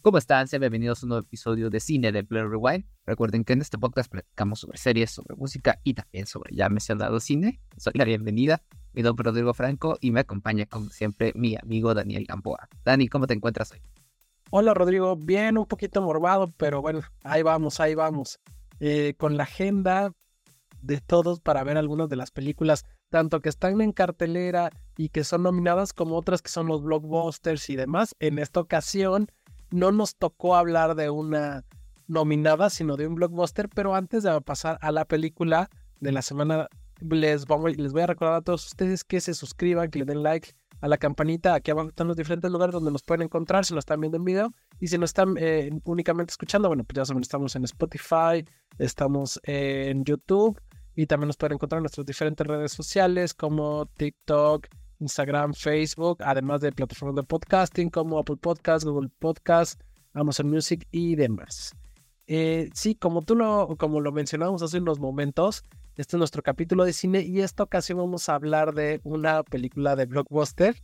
¿Cómo están? Sean bienvenidos a un nuevo episodio de Cine de Player Rewind. Recuerden que en este podcast platicamos sobre series, sobre música y también sobre ya mencionado cine. Soy la bienvenida. Mi nombre Rodrigo Franco y me acompaña como siempre mi amigo Daniel Gamboa. Dani, ¿cómo te encuentras hoy? Hola Rodrigo, bien, un poquito morbado, pero bueno, ahí vamos, ahí vamos. Eh, con la agenda de todos para ver algunas de las películas, tanto que están en cartelera y que son nominadas como otras que son los blockbusters y demás. En esta ocasión no nos tocó hablar de una nominada, sino de un blockbuster, pero antes de pasar a la película de la semana, les, voy a recordar a todos ustedes que se suscriban, que le den like a la campanita. Aquí abajo están los diferentes lugares donde nos pueden encontrar si nos están viendo en video. Y si nos están eh, únicamente escuchando, bueno, pues ya saben, estamos en Spotify, estamos en YouTube y también nos pueden encontrar en nuestras diferentes redes sociales como TikTok, Instagram, Facebook, además de plataformas de podcasting como Apple Podcast, Google Podcast, Amazon Music y demás. Eh, sí, como tú lo, como lo mencionamos hace unos momentos, este es nuestro capítulo de cine y esta ocasión vamos a hablar de una película de blockbuster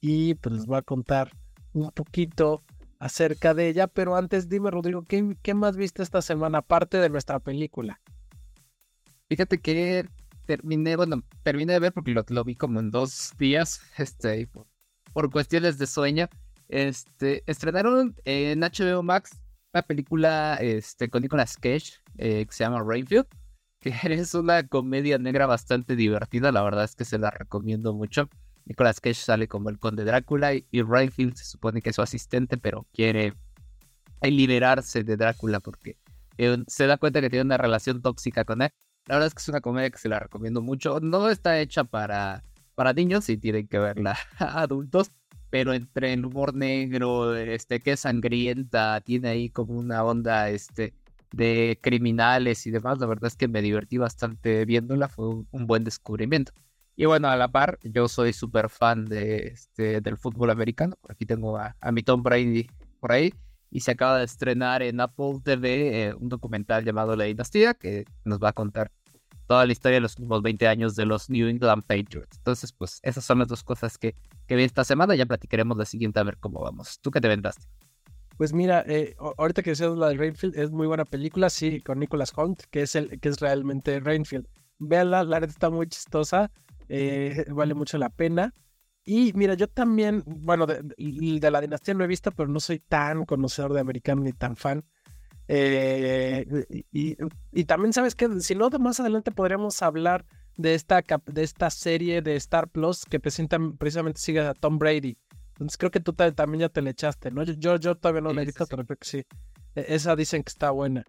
y pues les voy a contar un poquito acerca de ella, pero antes dime Rodrigo, ¿qué, qué más viste esta semana aparte de nuestra película? Fíjate que terminé, bueno, terminé de ver porque lo, vi como en dos días, este, por, cuestiones de sueño. Este, estrenaron en HBO Max una película este, con Nicolas Cage eh, que se llama Rainfield, que es una comedia negra bastante divertida, la verdad es que se la recomiendo mucho. Nicolas Cage sale como el conde Drácula y, Rainfield se supone que es su asistente, pero quiere liberarse de Drácula porque eh, se da cuenta que tiene una relación tóxica con él. La verdad es que es una comedia que se la recomiendo mucho. No está hecha para, para niños y tienen que verla adultos, pero entre el humor negro, este, que es sangrienta, tiene ahí como una onda este, de criminales y demás. La verdad es que me divertí bastante viéndola, fue un, buen descubrimiento. Y bueno, a la par, yo soy súper fan de, este, del fútbol americano. Aquí tengo a, a mi Tom Brady por ahí y se acaba de estrenar en Apple TV eh, un documental llamado La Dinastía que nos va a contar toda la historia de los últimos 20 años de los New England Patriots. Entonces, pues esas son las dos cosas que, que vi esta semana. Ya platicaremos la siguiente a ver cómo vamos. ¿Tú qué te vendaste? Pues mira, eh, ahorita que decías la de Rainfield, es muy buena película, sí, con Nicholas Hunt, que es, el, que es realmente Rainfield. Véanla, la red está muy chistosa, eh, vale mucho la pena. Y mira, yo también, bueno, de, de, la dinastía no he visto, pero no soy tan conocedor de americano ni tan fan. Eh, y, y, también sabes que si no, más adelante podríamos hablar de esta, de esta serie de Star Plus que presentan, precisamente sigue a Tom Brady. Entonces creo que tú también ya te le echaste, ¿no? Yo, yo todavía no la he visto, pero creo que sí. E, esa dicen que está buena.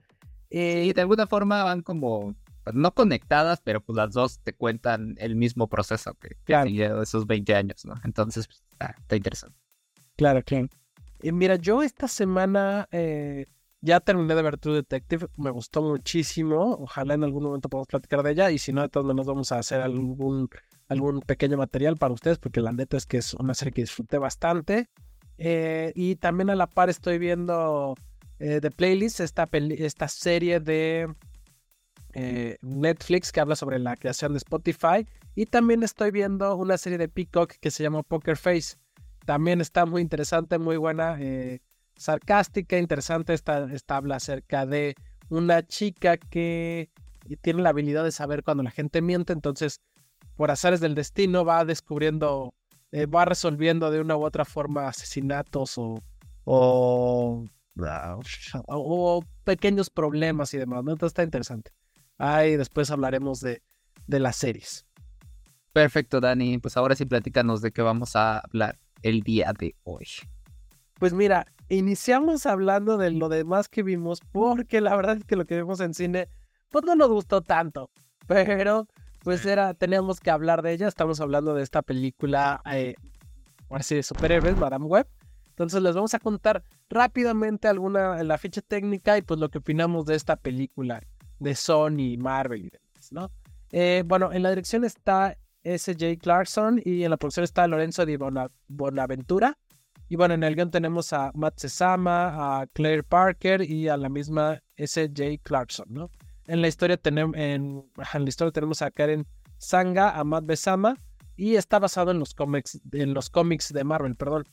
Eh, y de alguna forma van como pues, no conectadas, pero pues las dos te cuentan el mismo proceso que, que esos 20 años, ¿no? Entonces, pues, está interesante. Claro, claro. Mira, yo esta semana eh, ya terminé de ver True Detective, me gustó muchísimo. Ojalá en algún momento podamos platicar de ella. Y si no, de todos modos vamos a hacer algún, algún pequeño material para ustedes, porque la neta es que es una serie que disfruté bastante. Eh, y también a la par estoy viendo eh, The Playlist, esta, esta serie de eh, Netflix que habla sobre la creación de Spotify. Y también estoy viendo una serie de Peacock que se llama Poker Face. También está muy interesante, muy buena, eh, sarcástica, interesante. Esta, esta habla acerca de una chica que tiene la habilidad de saber cuando la gente miente. Entonces, por azares del destino, va descubriendo, eh, va resolviendo de una u otra forma asesinatos o, o, o pequeños problemas y demás. Entonces, está interesante. Ahí después hablaremos de, de las series. Perfecto, Dani. Pues ahora sí platícanos de qué vamos a hablar el día de hoy. Pues mira, iniciamos hablando de lo demás que vimos, porque la verdad es que lo que vimos en cine, pues no nos gustó tanto. Pero, pues era, teníamos que hablar de ella. Estamos hablando de esta película, eh, así de superhéroes, Madame Web. Entonces les vamos a contar rápidamente alguna la ficha técnica y pues lo que opinamos de esta película de Sony, Marvel y demás, ¿no? Eh, bueno, en la dirección está S.J. Clarkson y en la producción está Lorenzo Di Bonaventura. Y bueno, en el guion tenemos a Matt Sesama, a Claire Parker y a la misma S.J. Clarkson, ¿no? En la historia tenemos, en, la historia tenemos a Karen Sanga, a Matt Besama y está basado en los cómics, en los cómics de Marvel, perdón.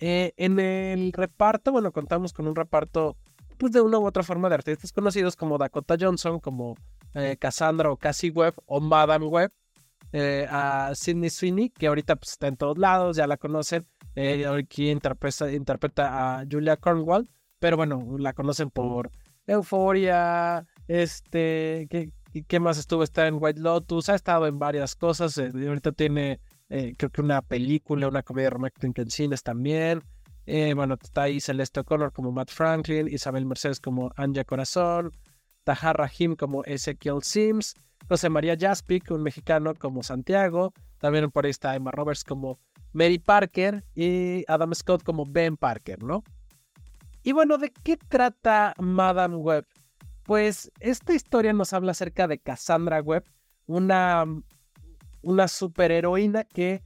Eh, en el reparto, bueno, contamos con un reparto pues de una u otra forma de artistas conocidos como Dakota Johnson, como eh, Cassandra o Cassie Webb o Madame Webb, eh, a Sidney Sweeney, que ahorita pues, está en todos lados, ya la conocen, aquí interpreta, interpreta a Julia Cornwall, pero bueno, la conocen por Euphoria, este, ¿qué, ¿qué más estuvo? Está en White Lotus, ha estado en varias cosas, ahorita tiene eh, creo que una película, una comedia romántica en cines también. Eh, bueno, está ahí Celeste O'Connor como Matt Franklin, Isabel Mercedes como Anja Corazón, Tahar Rahim como Ezekiel Sims, José María Jaspic, un mexicano como Santiago, también por ahí está Emma Roberts como Mary Parker y Adam Scott como Ben Parker, ¿no? Y bueno, ¿de qué trata Madame Web? Pues esta historia nos habla acerca de Cassandra Webb, una una superheroína que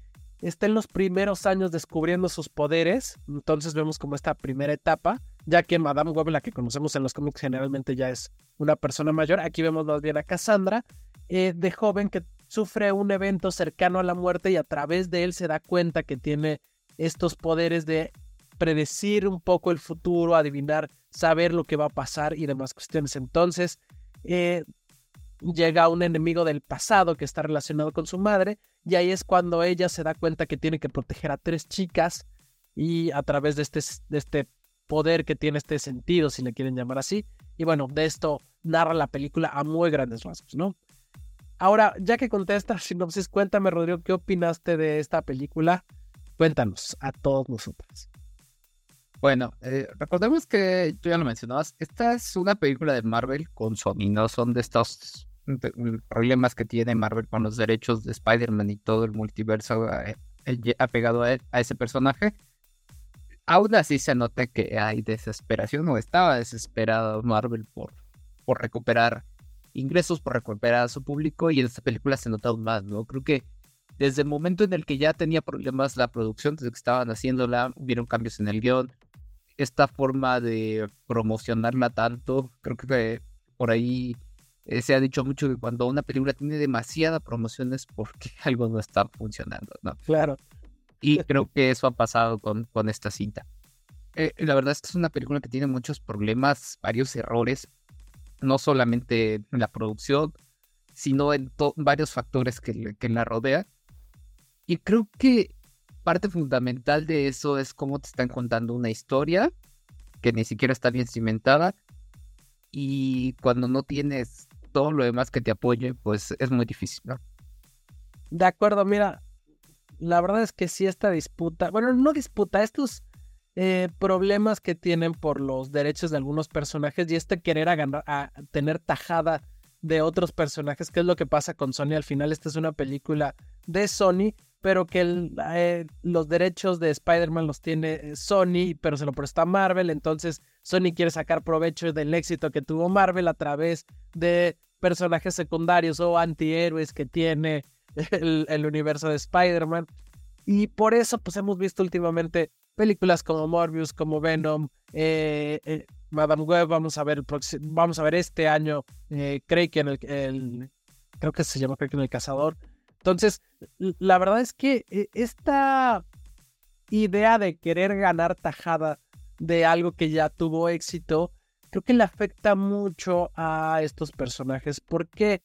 está en los primeros años descubriendo sus poderes. Entonces vemos como esta primera etapa, ya que Madame Web, la que conocemos en los cómics, generalmente ya es una persona mayor. Aquí vemos más bien a Cassandra, eh, de joven que sufre un evento cercano a la muerte y a través de él se da cuenta que tiene estos poderes de predecir un poco el futuro, adivinar, saber lo que va a pasar y demás cuestiones. Entonces, eh, llega un enemigo del pasado que está relacionado con su madre y ahí es cuando ella se da cuenta que tiene que proteger a tres chicas y a través de este, de este poder que tiene este sentido, si le quieren llamar así. Y bueno, de esto narra la película a muy grandes rasgos, ¿no? Ahora, ya que conté esta sinopsis, cuéntame, Rodrigo, ¿qué opinaste de esta película? Cuéntanos a todos nosotros. Bueno, eh, recordemos que tú ya lo mencionabas, esta es una película de Marvel con Sony, no son de estos problemas que tiene Marvel con los derechos de Spider-Man y todo el multiverso eh, eh, apegado a, a, ese personaje. Aún así se nota que hay desesperación o estaba desesperado Marvel por, por recuperar ingresos, por recuperar a su público y en esta película se nota aún más, ¿no? Creo que desde el momento en el que ya tenía problemas la producción, desde que estaban haciéndola, hubieron cambios en el guion, esta forma de promocionarla tanto, creo que por ahí eh, se ha dicho mucho que cuando una película tiene demasiada promoción es porque algo no está funcionando, ¿no? Claro. Y creo que eso ha pasado con, con esta cinta. Eh, la verdad es que es una película que tiene muchos problemas, varios errores, no solamente en la producción, sino en varios factores que, que la rodean. Y creo que parte fundamental de eso es cómo te están contando una historia que ni siquiera está bien cimentada. Y cuando no tienes todo lo demás que te apoye, pues es muy difícil, ¿no? De acuerdo, mira, la verdad es que sí esta disputa, bueno, no disputa, estos eh, problemas que tienen por los derechos de algunos personajes y este querer a, tener tajada de otros personajes, que es lo que pasa con Sony al final. Esta es una película de Sony, pero que eh, los derechos de Spider-Man los tiene eh, Sony, pero se lo presta Marvel, entonces Sony quiere sacar provecho del éxito que tuvo Marvel a través de personajes secundarios o antihéroes que tiene el, universo de Spider-Man. Y por eso, pues hemos visto últimamente películas como Morbius, como Venom, eh, Madame Web, vamos a ver vamos a ver este año, eh, el, creo que se llama Craig en el Cazador. Entonces, la verdad es que eh, esta idea de querer ganar tajada de algo que ya tuvo éxito, creo que le afecta mucho a estos personajes. ¿Por qué?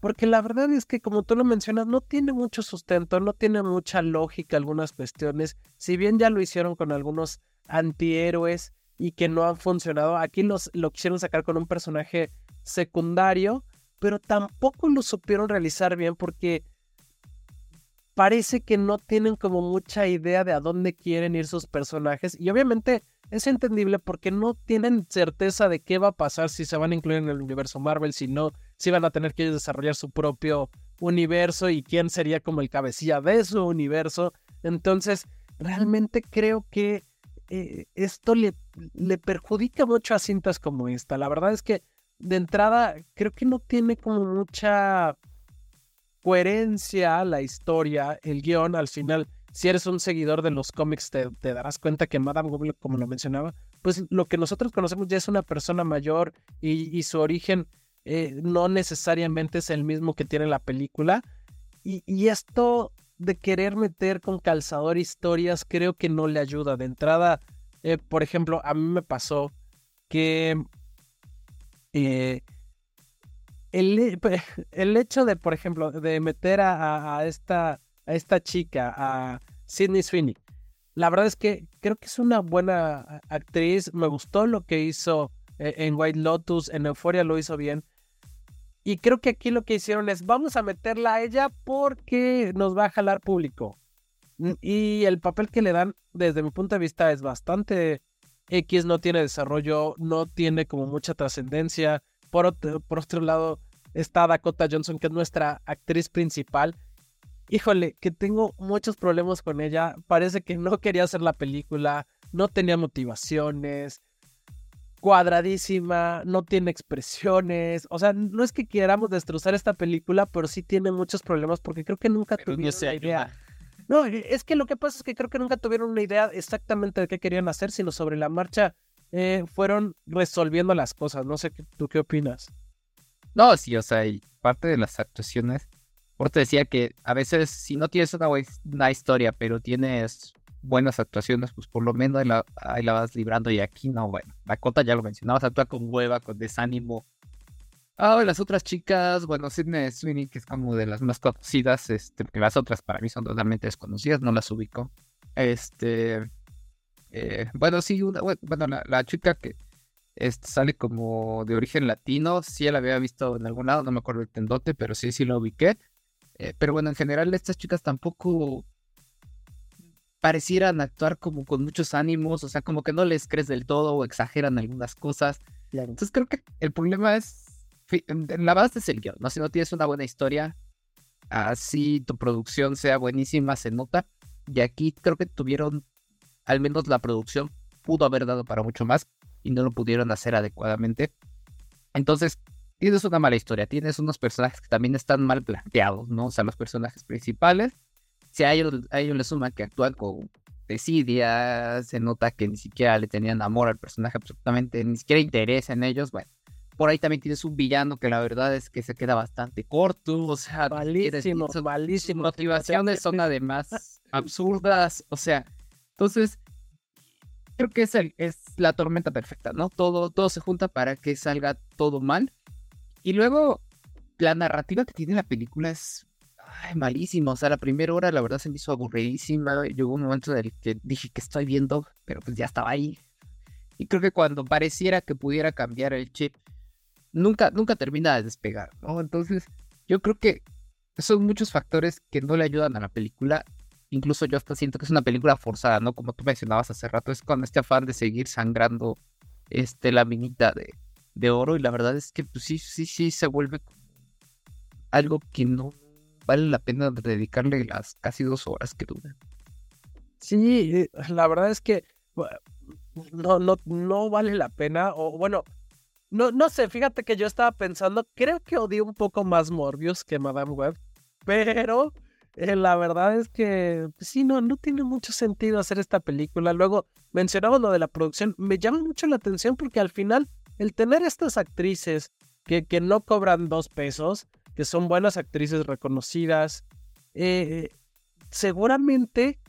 Porque la verdad es que, como tú lo mencionas, no tiene mucho sustento, no tiene mucha lógica algunas cuestiones. Si bien ya lo hicieron con algunos antihéroes y que no han funcionado, aquí los, lo quisieron sacar con un personaje secundario, pero tampoco lo supieron realizar bien porque parece que no tienen como mucha idea de a dónde quieren ir sus personajes. Y obviamente es entendible porque no tienen certeza de qué va a pasar si se van a incluir en el universo Marvel, si no, si van a tener que desarrollar su propio universo y quién sería como el cabecilla de su universo. Entonces, realmente creo que eh, esto le, le perjudica mucho a cintas como esta. La verdad es que de entrada creo que no tiene como mucha coherencia la historia, el guion, al final, si eres un seguidor de los cómics, te, darás cuenta que Madame Web, como lo mencionaba, pues lo que nosotros conocemos ya es una persona mayor y, su origen eh, no necesariamente es el mismo que tiene la película. Y, esto de querer meter con calzador historias creo que no le ayuda. De entrada, eh, por ejemplo, a mí me pasó que eh, el, el, hecho de, por ejemplo, de meter a, esta, esta chica, a Sidney Sweeney, la verdad es que creo que es una buena actriz. Me gustó lo que hizo eh, en White Lotus, en Euphoria lo hizo bien. Y creo que aquí lo que hicieron es, vamos a meterla a ella porque nos va a jalar público. Y el papel que le dan, desde mi punto de vista, es bastante X, no tiene desarrollo, no tiene como mucha trascendencia. Por por otro lado, está Dakota Johnson, que es nuestra actriz principal. Híjole, que tengo muchos problemas con ella. Parece que no quería hacer la película, no tenía motivaciones, cuadradísima, no tiene expresiones. O sea, no es que queramos destrozar esta película, pero sí tiene muchos problemas porque creo que nunca tuvieron una idea. No, es que lo que pasa es que creo que nunca tuvieron una idea exactamente de qué querían hacer, sino sobre la marcha eh, fueron resolviendo las cosas. No sé tú qué opinas. No, sí, o sea, y parte de las actuaciones. Por te decía que a veces, si no tienes una, una historia, pero tienes buenas actuaciones, pues por lo menos ahí la, vas librando. Y aquí no, bueno, Dakota ya lo mencionabas, actúa con hueva, con desánimo. Ah, las otras chicas, bueno, Sidney Sweeney, que es como de las más conocidas, este, porque las otras para mí son totalmente desconocidas, no las ubico. Este, eh, bueno, sí, una, bueno, la, chica que este, sale como de origen latino, sí la había visto en algún lado, no me acuerdo el tendote, pero sí, sí la ubiqué. Eh, pero bueno, en general estas chicas tampoco parecieran actuar como con muchos ánimos, o sea, como que no les crees del todo o exageran algunas cosas. Entonces creo que el problema es, la base es el guion, ¿no? Si no tienes una buena historia, así tu producción sea buenísima, se nota. Y aquí creo que tuvieron, al menos la producción pudo haber dado para mucho más y no lo pudieron hacer adecuadamente. Entonces, tienes una mala historia, tienes unos personajes que también están mal planteados, ¿no? O sea, los personajes principales si a ellos, a ellos les suma que actúan con desidia, se nota que ni siquiera le tenían amor al personaje, absolutamente, ni siquiera interés en ellos, bueno. Por ahí también tienes un villano que la verdad es que se queda bastante corto, o sea, malísimo, malísimo. Motivaciones son además absurdas, o sea, entonces creo que es, el, es la tormenta perfecta, ¿no? Todo, todo se junta para que salga todo mal. Y luego, la narrativa que tiene la película es ay, malísimo. O sea, la primera hora la verdad se me hizo aburridísima. Llegó un momento en el que dije que estoy viendo, pero pues ya estaba ahí. Y creo que cuando pareciera que pudiera cambiar el chip, nunca, nunca termina de despegar, ¿no? Entonces, yo creo que son muchos factores que no le ayudan a la película. Incluso yo hasta siento que es una película forzada, ¿no? Como tú mencionabas hace rato, es con este afán de seguir sangrando este, la minita de, de oro. Y la verdad es que pues, sí, sí, sí se vuelve algo que no, vale la pena dedicarle las casi dos horas que dura. Sí, eh, la verdad es que no, no, no vale la pena. O bueno, no, no sé, fíjate que yo estaba pensando, creo que odié un poco más Morbius que Madame Web, pero eh, la verdad es que pues sí, no, no tiene mucho sentido hacer esta película. Luego mencionamos lo de la producción, me llama mucho la atención porque al final el tener estas actrices que, que no cobran dos pesos, que son buenas actrices reconocidas, eh, seguramente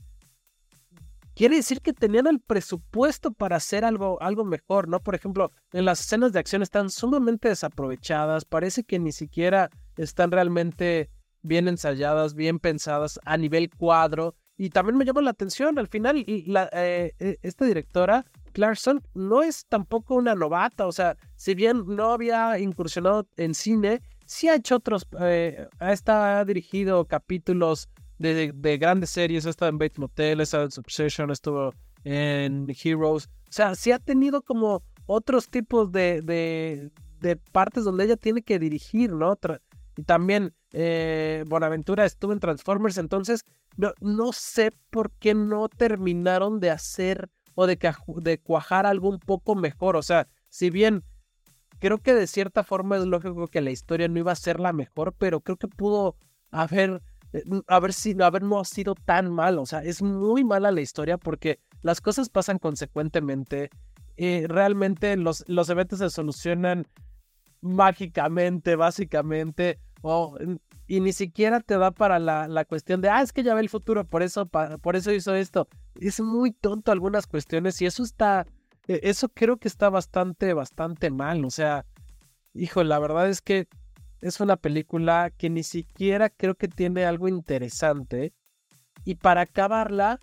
quiere decir que tenían el presupuesto para hacer algo, algo mejor, ¿no? Por ejemplo, en las escenas de acción están sumamente desaprovechadas, parece que ni siquiera están realmente bien ensayadas, bien pensadas a nivel cuadro. Y también me llama la atención, al final, la, eh, eh, esta directora, Clarkson, no es tampoco una novata, o sea, si bien no había incursionado en cine, sí ha hecho otros, eh, ha, dirigido capítulos de, grandes series, ha estado en Bates Motel, ha estado en Succession, estuvo en Heroes, o sea, sí ha tenido como otros tipos de, de, partes donde ella tiene que dirigir, ¿no? y también eh, Bonaventura estuvo en Transformers, entonces no, no sé por qué no terminaron de hacer o de, de cuajar algo un poco mejor, o sea, si bien creo que de cierta forma es lógico que la historia no iba a ser la mejor, pero creo que pudo haber, eh, haber, sido, haber no sido tan mal. O sea, es muy mala la historia porque las cosas pasan consecuentemente. Eh, realmente los, los eventos se solucionan mágicamente, básicamente. Y ni siquiera te da para la, la, cuestión de, ah, es que ya ve el futuro, por eso, por eso hizo esto. Es muy tonto algunas cuestiones y eso está, e, eso creo que está bastante, bastante mal. O sea, hijo, la verdad es que es una película que ni siquiera creo que tiene algo interesante. Y para acabarla,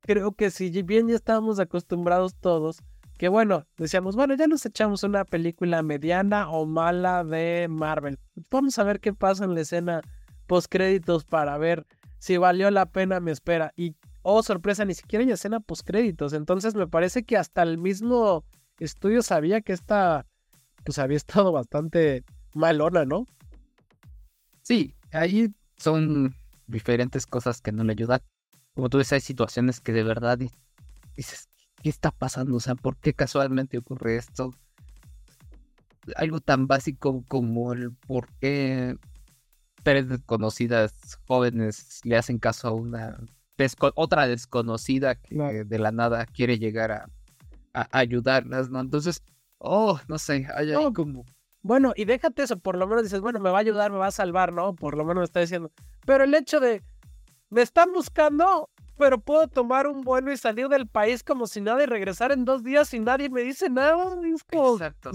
creo que si bien ya estábamos acostumbrados todos, que bueno, decíamos, bueno, ya nos echamos una película mediana o mala de Marvel. Vamos a ver qué pasa en la escena post créditos para ver si valió la pena mi espera. Y oh, sorpresa, ni siquiera hay escena post créditos. Entonces me parece que hasta el mismo estudio sabía que esta pues había estado bastante malona, ¿no? Sí, ahí son diferentes cosas que no le ayudan. Como tú dices, hay situaciones que de verdad dices, ¿qué está pasando? O sea, ¿por qué casualmente ocurre esto? Algo tan básico como el por qué tres desconocidas jóvenes le hacen caso a una otra desconocida que de la nada quiere llegar a, ayudarlas, ¿no? Entonces, oh, no sé, hay como bueno, y déjate eso, por lo menos dices, bueno, me va a ayudar, me va a salvar, ¿no? Por lo menos me está diciendo. Pero el hecho de, me están buscando, pero puedo tomar un vuelo y salir del país como si nada y regresar en dos días y nadie me dice nada. Exacto.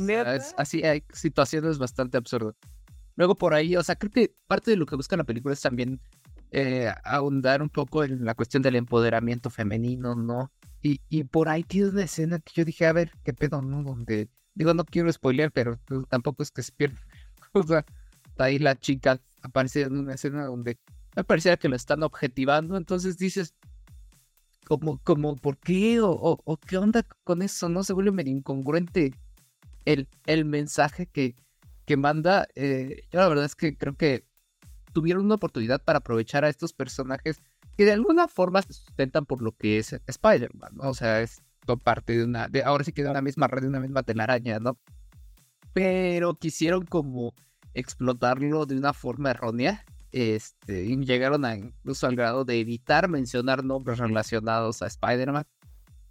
así hay situaciones bastante absurdas. Luego por ahí, o sea, creo que parte de lo que busca la película es también eh, ahondar un poco en la cuestión del empoderamiento femenino, ¿no? Y, y por ahí tiene una escena que yo dije, a ver, qué pedo, ¿no? Donde Digo, no quiero spoilear, pero pues, tampoco es que se pierda. O sea, ahí la chica aparece en una escena donde me parecía que lo están objetivando, entonces dices, como, como, ¿por qué? O, o, qué onda con eso? ¿No? Se vuelve medio incongruente el, el mensaje que, que manda. Eh, yo la verdad es que creo que tuvieron una oportunidad para aprovechar a estos personajes que de alguna forma se sustentan por lo que es Spider-Man, ¿no? O sea, es parte de una, de, ahora sí que de una misma red, de una misma telaraña, ¿no? Pero quisieron como explotarlo de una forma errónea. Este, llegaron incluso al grado de evitar mencionar nombres relacionados a Spider-Man.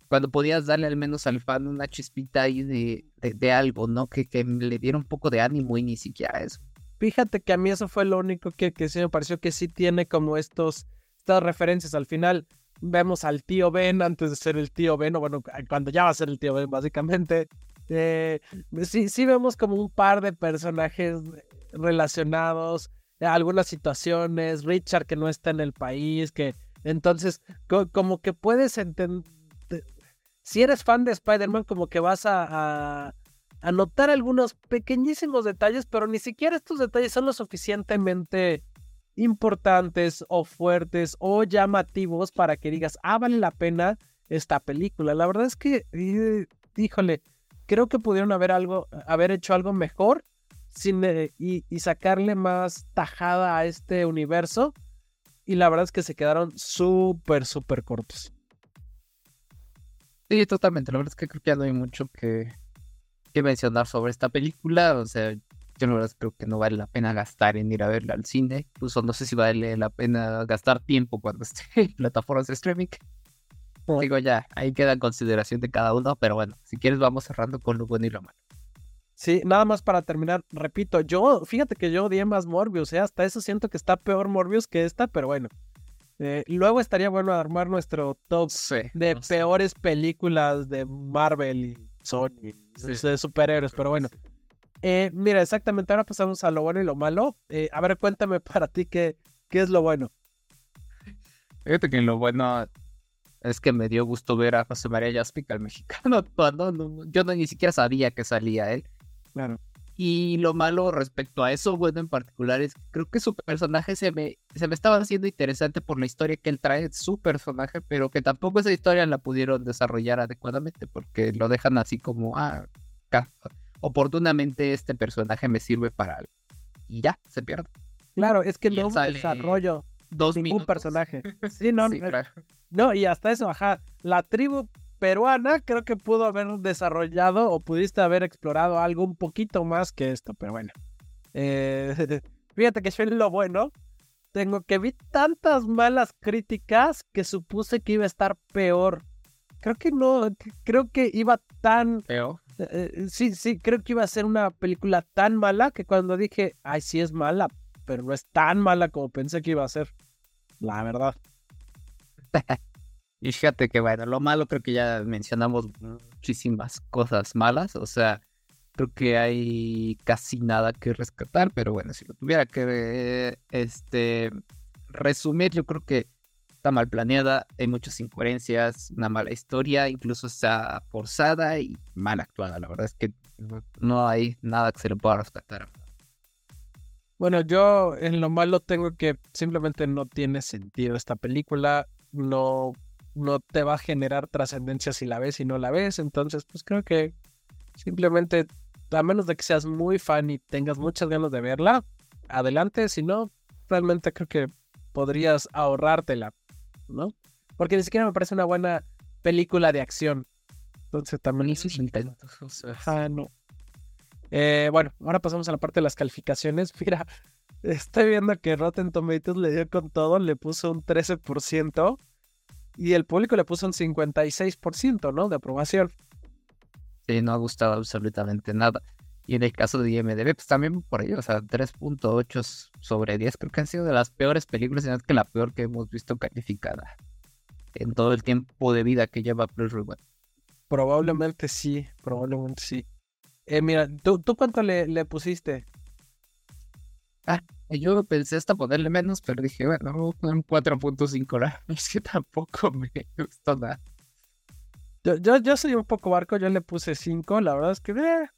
Cuando podías darle al menos al fan una chispita ahí de, de, algo, ¿no? Que, que, le diera un poco de ánimo y ni siquiera eso. Fíjate que a mí eso fue lo único que, que sí me pareció que sí tiene como estos, estas referencias al final vemos al tío Ben antes de ser el tío Ben, o bueno, cuando ya va a ser el tío Ben, básicamente. Eh, sí, sí vemos como un par de personajes relacionados, algunas situaciones, Richard que no está en el país, que entonces como que puedes entender, si eres fan de Spider-Man, como que vas a, notar algunos pequeñísimos detalles, pero ni siquiera estos detalles son lo suficientemente importantes o fuertes o llamativos para que digas, ah, vale la pena esta película. La verdad es que, eh, híjole, creo que pudieron haber, algo, haber hecho algo mejor sin, eh, y, sacarle más tajada a este universo. Y la verdad es que se quedaron súper, súper cortos. Sí, totalmente. La verdad es que creo que ya no hay mucho que, que mencionar sobre esta película. O sea, yo la verdad creo que no vale la pena gastar en ir a verla al cine. Incluso no sé si vale la pena gastar tiempo cuando esté en plataformas de streaming. Digo, ya, ahí queda en consideración de cada uno, pero bueno, si quieres vamos cerrando con lo bueno y lo malo. Sí, nada más para terminar, repito, yo, fíjate que yo odié más Morbius, ¿eh? hasta eso siento que está peor Morbius que esta, pero bueno. Eh, luego estaría bueno armar nuestro top de peores películas de Marvel y Sony, de superhéroes, pero bueno. Eh, mira, exactamente, ahora pasamos a lo bueno y lo malo. Eh, a ver, cuéntame para ti qué, qué es lo bueno. Fíjate que lo bueno es que me dio gusto ver a José María Jaspic, al mexicano, cuando yo no, ni siquiera sabía que salía él. Claro. Y lo malo respecto a eso, bueno, en particular, es que creo que su personaje se me, se me estaba haciendo interesante por la historia que él trae, su personaje, pero que tampoco esa historia la pudieron desarrollar adecuadamente, porque lo dejan así como, ah, oportunamente este personaje me sirve para algo. Y ya, se pierde. Claro, es que no desarrollo dos ningún personaje. Sí, no, no, y hasta eso, ajá. La tribu peruana creo que pudo haber desarrollado o pudiste haber explorado algo un poquito más que esto, pero bueno. Eh, fíjate que yo en lo bueno tengo que vi tantas malas críticas que supuse que iba a estar peor. Creo que no, creo que iba tan peor. Eh, sí, sí, creo que iba a ser una película tan mala que cuando dije, ay, sí es mala, pero no es tan mala como pensé que iba a ser. La verdad. y fíjate que bueno, lo malo creo que ya mencionamos muchísimas cosas malas, o sea, creo que hay casi nada que rescatar, pero bueno, si lo tuviera que este resumir, yo creo que está mal planeada, hay muchas incoherencias, una mala historia, incluso está forzada y mal actuada. La verdad es que no hay nada que se le pueda rescatar. Bueno, yo en lo malo tengo que simplemente no tiene sentido esta película, no, no te va a generar trascendencia si la ves y no la ves, entonces pues creo que simplemente, a menos de que seas muy fan y tengas muchas ganas de verla, adelante, si no, realmente creo que podrías ahorrártela. ¿no? Porque ni siquiera me parece una buena película de acción. Entonces también es Ah, no. Eh, bueno, ahora pasamos a la parte de las calificaciones. Mira, estoy viendo que Rotten Tomatoes le dio con todo, le puso un 13% y el público le puso un 56%, ¿no? De aprobación. Sí, no ha gustado absolutamente nada. Y en el caso de IMDB, pues también por ahí, o sea, 3.8 sobre 10, creo que han sido de las peores películas, sino que la peor que hemos visto calificada en todo el tiempo de vida que lleva Plus Rewind. Probablemente sí, probablemente sí. Eh, mira, ¿tú, ¿tú cuánto le, le pusiste? Ah, yo pensé hasta ponerle menos, pero dije, bueno, un 4.5, es que tampoco me gustó nada. Yo, yo, yo soy un poco barco, yo le puse 5, la verdad es que eh,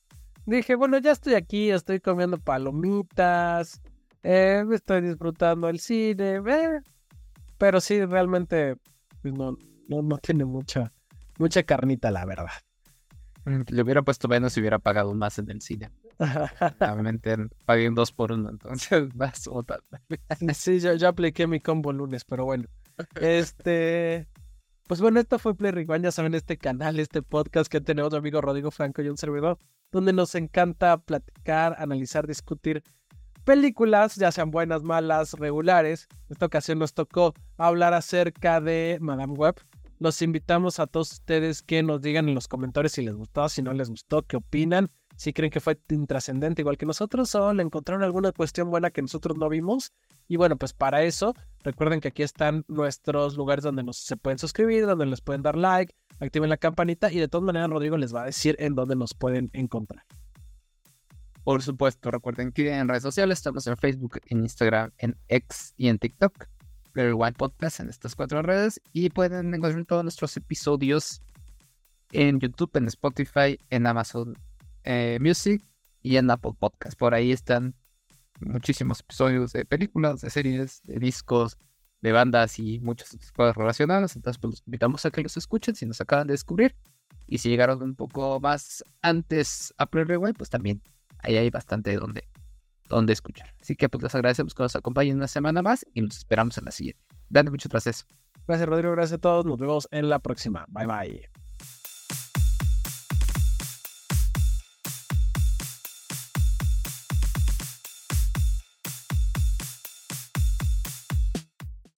dije, bueno, ya estoy aquí, estoy comiendo palomitas, eh, estoy disfrutando el cine, eh, pero sí, realmente pues, no, no, no tiene mucha, mucha carnita, la verdad. Mm, le hubiera puesto menos si hubiera pagado más en el cine. Obviamente pagué un 2 por 1, entonces más o Sí, yo, yo apliqué mi combo lunes, pero bueno. Este. Pues bueno, esto fue Play Rewind, ya saben, este canal, este podcast que tenemos mi amigo Rodrigo Franco y un servidor donde nos encanta platicar, analizar, discutir películas, ya sean buenas, malas, regulares. En esta ocasión nos tocó hablar acerca de Madame Web. Los invitamos a todos ustedes que nos digan en los comentarios si les gustó, si no les gustó, qué opinan, si creen que fue intrascendente igual que nosotros o le encontraron alguna cuestión buena que nosotros no vimos. Y bueno, pues para eso, recuerden que aquí están nuestros lugares donde nos se pueden suscribir, donde les pueden dar like, activen la campanita y de todas maneras Rodrigo les va a decir en dónde nos pueden encontrar. Por supuesto, recuerden que en redes sociales estamos en Facebook, en Instagram, en X y en TikTok. el White Podcast en estas cuatro redes y pueden encontrar todos nuestros episodios en YouTube, en Spotify, en Amazon eh, Music y en Apple Podcast. Por ahí están muchísimos episodios de películas, de series, de discos, de bandas y muchas cosas relacionadas. Entonces, pues los invitamos a que los escuchen si nos acaban de descubrir. Y si llegaron un poco más antes a Play Rewind, pues también ahí hay bastante donde, donde escuchar. Así que pues les agradecemos que nos acompañen una semana más y nos esperamos en la siguiente. Dale mucho tras eso. Gracias Rodrigo, gracias a todos. Nos vemos en la próxima. Bye bye.